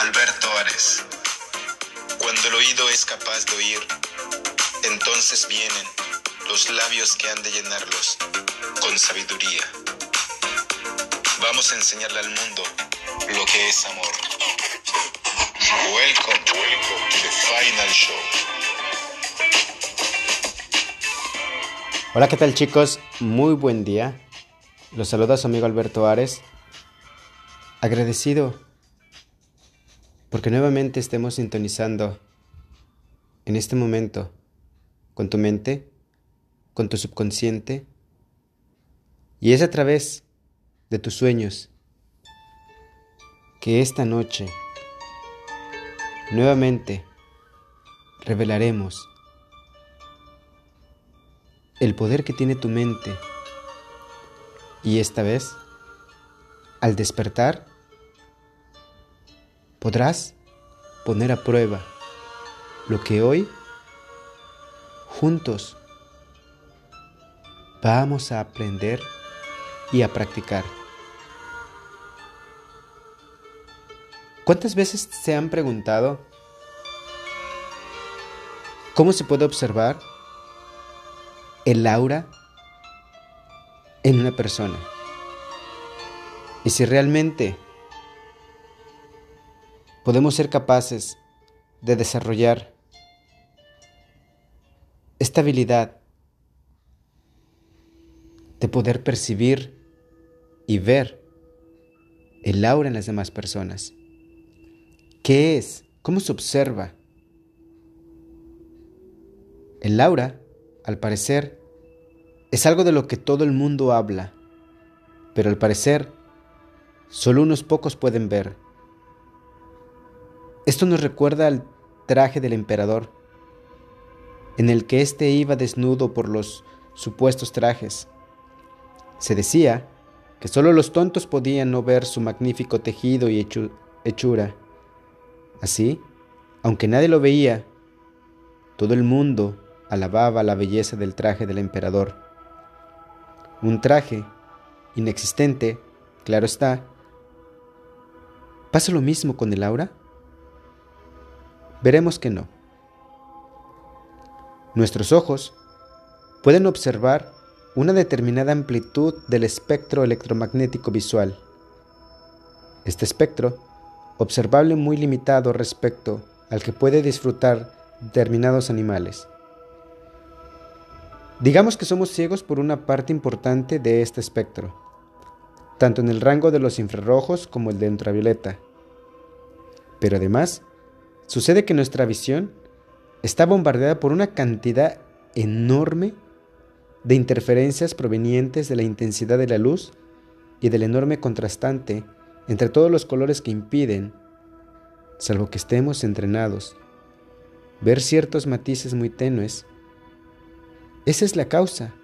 Alberto Ares. Cuando el oído es capaz de oír, entonces vienen los labios que han de llenarlos con sabiduría. Vamos a enseñarle al mundo lo que es amor. Welcome, welcome to the final show. Hola, ¿qué tal chicos? Muy buen día. Los saluda su amigo Alberto Ares. Agradecido porque nuevamente estemos sintonizando en este momento con tu mente, con tu subconsciente, y es a través de tus sueños que esta noche nuevamente revelaremos el poder que tiene tu mente y esta vez, al despertar, podrás poner a prueba lo que hoy juntos vamos a aprender y a practicar. ¿Cuántas veces se han preguntado cómo se puede observar el aura en una persona. Y si realmente podemos ser capaces de desarrollar esta habilidad de poder percibir y ver el aura en las demás personas. ¿Qué es? ¿Cómo se observa? El aura, al parecer, es algo de lo que todo el mundo habla, pero al parecer solo unos pocos pueden ver. Esto nos recuerda al traje del emperador, en el que éste iba desnudo por los supuestos trajes. Se decía que solo los tontos podían no ver su magnífico tejido y hechura. Así, aunque nadie lo veía, todo el mundo alababa la belleza del traje del emperador. Un traje inexistente, claro está. ¿Pasa lo mismo con el aura? Veremos que no. Nuestros ojos pueden observar una determinada amplitud del espectro electromagnético visual. Este espectro, observable muy limitado respecto al que puede disfrutar determinados animales. Digamos que somos ciegos por una parte importante de este espectro, tanto en el rango de los infrarrojos como el de ultravioleta. Pero además, sucede que nuestra visión está bombardeada por una cantidad enorme de interferencias provenientes de la intensidad de la luz y del enorme contrastante entre todos los colores que impiden, salvo que estemos entrenados, ver ciertos matices muy tenues esa es la causa.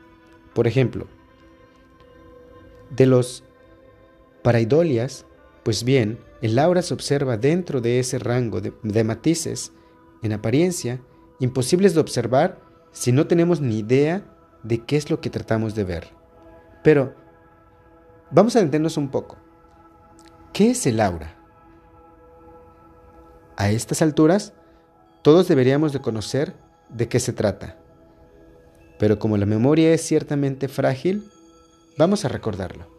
Por ejemplo, de los paraidolias, pues bien, el aura se observa dentro de ese rango de, matices, en apariencia, imposibles de observar si no tenemos ni idea de qué es lo que tratamos de ver. Pero, vamos a entendernos un poco. ¿Qué es el aura? A estas alturas, todos deberíamos de conocer de qué se trata. Pero como la memoria es ciertamente frágil, vamos a recordarlo.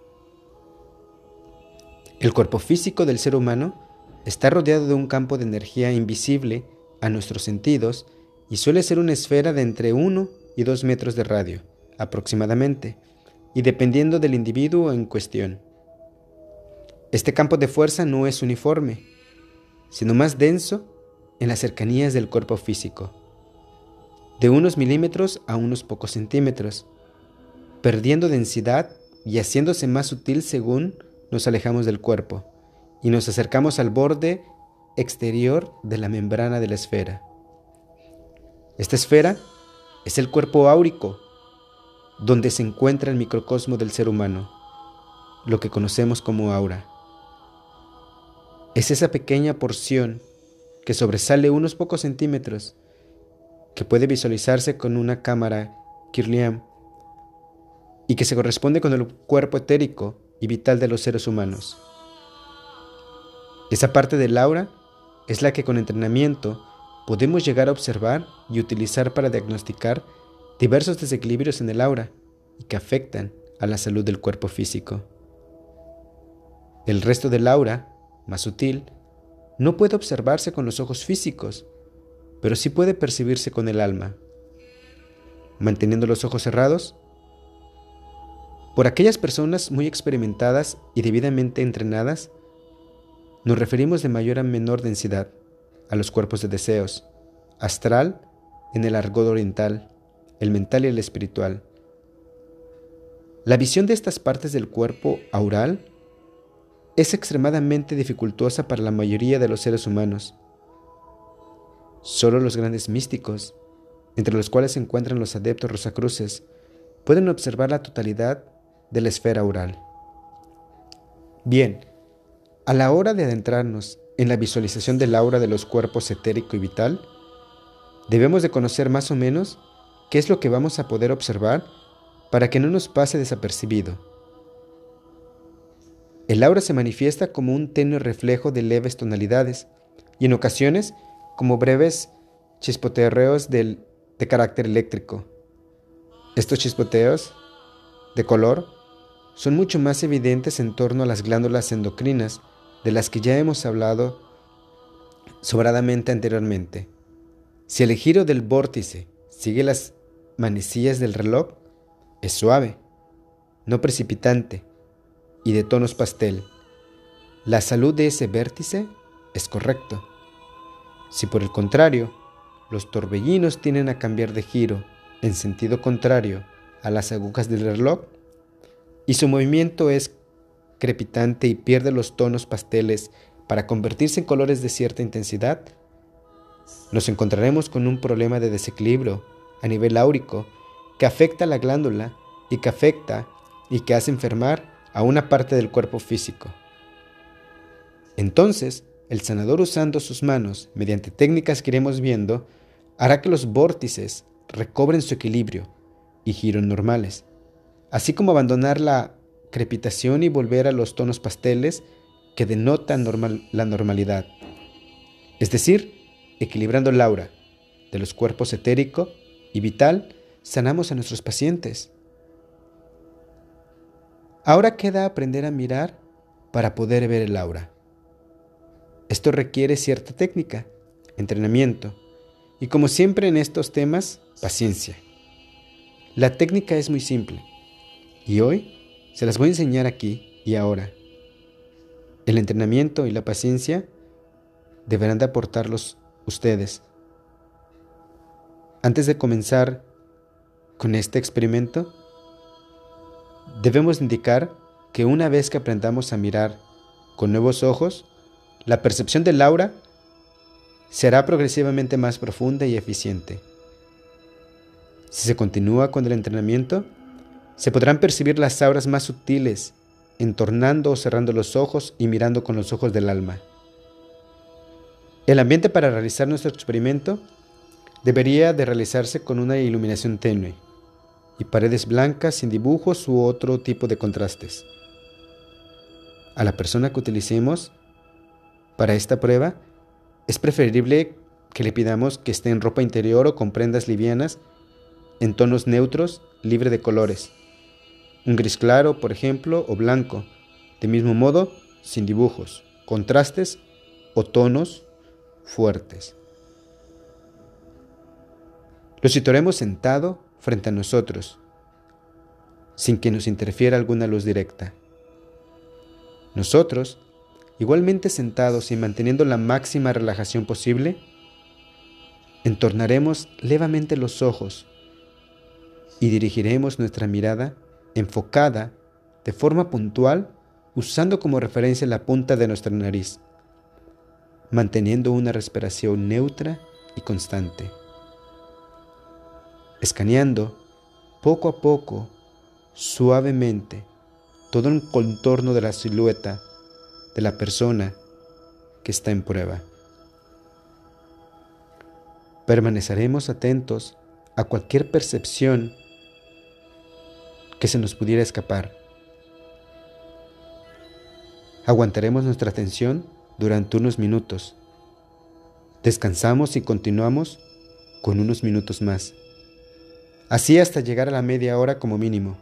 El cuerpo físico del ser humano está rodeado de un campo de energía invisible a nuestros sentidos y suele ser una esfera de entre 1 y 2 metros de radio, aproximadamente, y dependiendo del individuo en cuestión. Este campo de fuerza no es uniforme, sino más denso en las cercanías del cuerpo físico de unos milímetros a unos pocos centímetros, perdiendo densidad y haciéndose más sutil según nos alejamos del cuerpo y nos acercamos al borde exterior de la membrana de la esfera. Esta esfera es el cuerpo áurico, donde se encuentra el microcosmo del ser humano, lo que conocemos como aura. Es esa pequeña porción que sobresale unos pocos centímetros, que puede visualizarse con una cámara Kirlian y que se corresponde con el cuerpo etérico y vital de los seres humanos. Esa parte del aura es la que con entrenamiento podemos llegar a observar y utilizar para diagnosticar diversos desequilibrios en el aura y que afectan a la salud del cuerpo físico. El resto del aura, más sutil, no puede observarse con los ojos físicos, pero sí puede percibirse con el alma. Manteniendo los ojos cerrados, por aquellas personas muy experimentadas y debidamente entrenadas, nos referimos de mayor a menor densidad a los cuerpos de deseos, astral en el argot oriental, el mental y el espiritual. La visión de estas partes del cuerpo aural es extremadamente dificultosa para la mayoría de los seres humanos. Solo los grandes místicos, entre los cuales se encuentran los adeptos rosacruces, pueden observar la totalidad de la esfera oral. Bien, a la hora de adentrarnos en la visualización del aura de los cuerpos etérico y vital, debemos de conocer más o menos qué es lo que vamos a poder observar para que no nos pase desapercibido. El aura se manifiesta como un tenue reflejo de leves tonalidades y en ocasiones como breves chispoteos de carácter eléctrico. Estos chispoteos de color son mucho más evidentes en torno a las glándulas endocrinas, de las que ya hemos hablado sobradamente anteriormente. Si el giro del vórtice sigue las manecillas del reloj, es suave, no precipitante y de tonos pastel. La salud de ese vértice es correcto. Si por el contrario, los torbellinos tienen a cambiar de giro en sentido contrario a las agujas del reloj, y su movimiento es crepitante y pierde los tonos pasteles para convertirse en colores de cierta intensidad, nos encontraremos con un problema de desequilibrio a nivel áurico que afecta a la glándula y que afecta y que hace enfermar a una parte del cuerpo físico. Entonces, el sanador usando sus manos, mediante técnicas que iremos viendo, hará que los vórtices recobren su equilibrio y giros normales así como abandonar la crepitación y volver a los tonos pasteles que denotan la normalidad, es decir, equilibrando el aura de los cuerpos etérico y vital, sanamos a nuestros pacientes. Ahora queda aprender a mirar para poder ver el aura. Esto requiere cierta técnica, entrenamiento y como siempre en estos temas, paciencia. La técnica es muy simple y hoy se las voy a enseñar aquí y ahora. El entrenamiento y la paciencia deberán de aportarlos ustedes. Antes de comenzar con este experimento, debemos indicar que una vez que aprendamos a mirar con nuevos ojos, la percepción del aura será progresivamente más profunda y eficiente. Si se continúa con el entrenamiento, se podrán percibir las auras más sutiles, entornando o cerrando los ojos y mirando con los ojos del alma. El ambiente para realizar nuestro experimento debería de realizarse con una iluminación tenue y paredes blancas sin dibujos u otro tipo de contrastes. A la persona que utilicemos para esta prueba es preferible que le pidamos que esté en ropa interior o con prendas livianas en tonos neutros, libre de colores un gris claro, por ejemplo, o blanco, de mismo modo, sin dibujos, contrastes o tonos fuertes. Lo situaremos sentado frente a nosotros, sin que nos interfiera alguna luz directa. Nosotros, igualmente sentados y manteniendo la máxima relajación posible, entornaremos levemente los ojos y dirigiremos nuestra mirada enfocada de forma puntual usando como referencia la punta de nuestra nariz. manteniendo una respiración neutra y constante. Escaneando poco a poco, suavemente, todo el contorno de la silueta de la persona que está en prueba. Permaneceremos atentos a cualquier percepción que se nos pudiera escapar. Aguantaremos nuestra atención durante unos minutos. Descansamos y continuamos con unos minutos más. Así hasta llegar a la media hora como mínimo.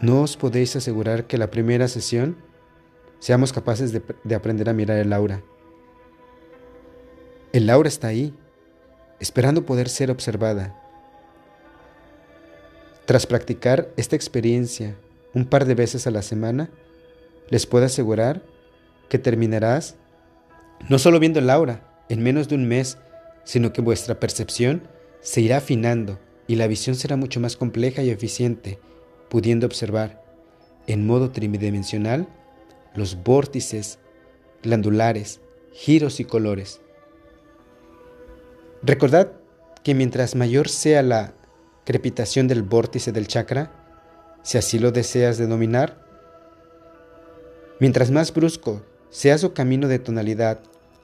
No os podéis asegurar que la primera sesión seamos capaces de, de aprender a mirar el aura. El aura está ahí, esperando poder ser observada. Tras practicar esta experiencia un par de veces a la semana, les puedo asegurar que terminarás no solo viendo el aura en menos de un mes, sino que vuestra percepción se irá afinando y la visión será mucho más compleja y eficiente, pudiendo observar en modo tridimensional los vórtices glandulares, giros y colores. Recordad que mientras mayor sea la crepitación del vórtice del chakra, si así lo deseas denominar, mientras más brusco sea su camino de tonalidad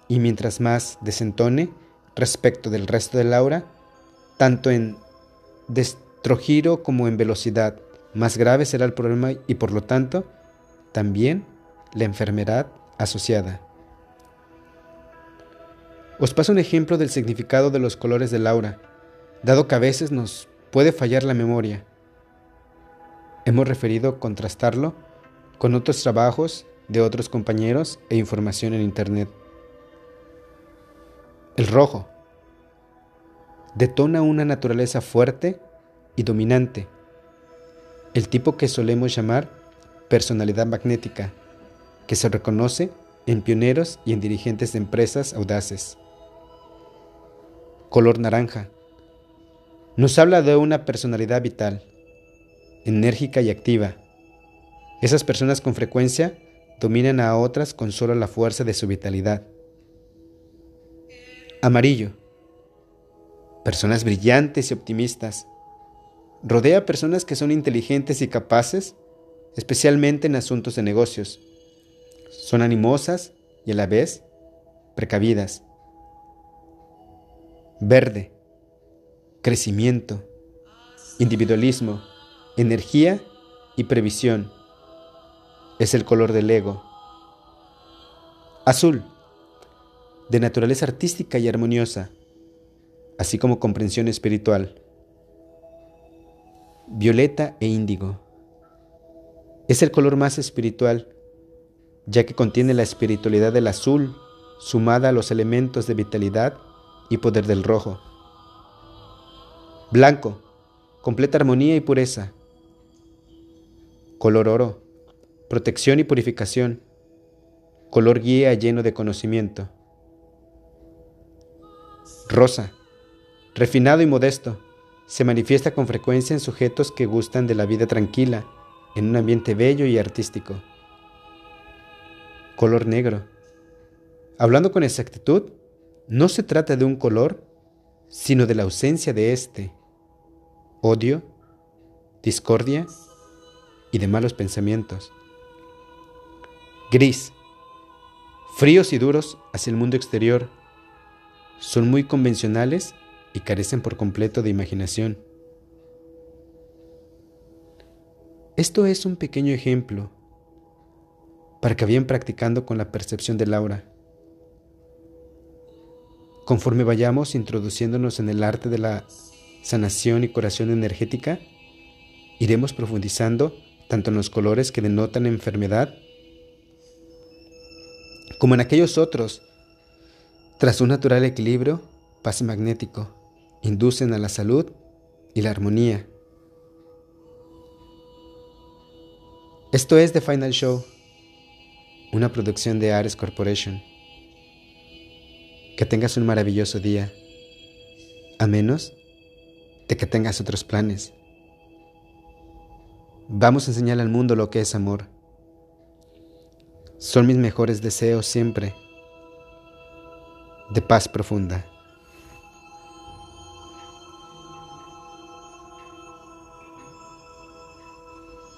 y mientras más desentone respecto del resto del aura, tanto en destrogiro como en velocidad, más grave será el problema y por lo tanto también la enfermedad asociada. Os paso un ejemplo del significado de los colores del aura, dado que a veces nos puede fallar la memoria. Hemos referido contrastarlo con otros trabajos de otros compañeros e información en Internet. El rojo detona una naturaleza fuerte y dominante, el tipo que solemos llamar personalidad magnética, que se reconoce en pioneros y en dirigentes de empresas audaces color naranja. Nos habla de una personalidad vital, enérgica y activa. Esas personas con frecuencia dominan a otras con solo la fuerza de su vitalidad. Amarillo. Personas brillantes y optimistas. Rodea a personas que son inteligentes y capaces, especialmente en asuntos de negocios. Son animosas y a la vez precavidas verde, crecimiento, individualismo, energía y previsión. Es el color del ego. Azul, de naturaleza artística y armoniosa, así como comprensión espiritual. Violeta e índigo. Es el color más espiritual, ya que contiene la espiritualidad del azul sumada a los elementos de vitalidad y poder del rojo. Blanco, completa armonía y pureza. Color oro, protección y purificación. Color guía lleno de conocimiento. Rosa, refinado y modesto, se manifiesta con frecuencia en sujetos que gustan de la vida tranquila, en un ambiente bello y artístico. Color negro. Hablando con exactitud, no se trata de un color, sino de la ausencia de éste, odio, discordia y de malos pensamientos. Gris, fríos y duros hacia el mundo exterior, son muy convencionales y carecen por completo de imaginación. Esto es un pequeño ejemplo para que vayan practicando con la percepción del aura. Conforme vayamos introduciéndonos en el arte de la sanación y curación energética, iremos profundizando tanto en los colores que denotan enfermedad como en aquellos otros. Tras un natural equilibrio, pase magnético, inducen a la salud y la armonía. Esto es The Final Show, una producción de Ares Corporation. Que tengas un maravilloso día, a menos de que tengas otros planes. Vamos a enseñar al mundo lo que es amor. son mis mejores deseos siempre de paz profunda.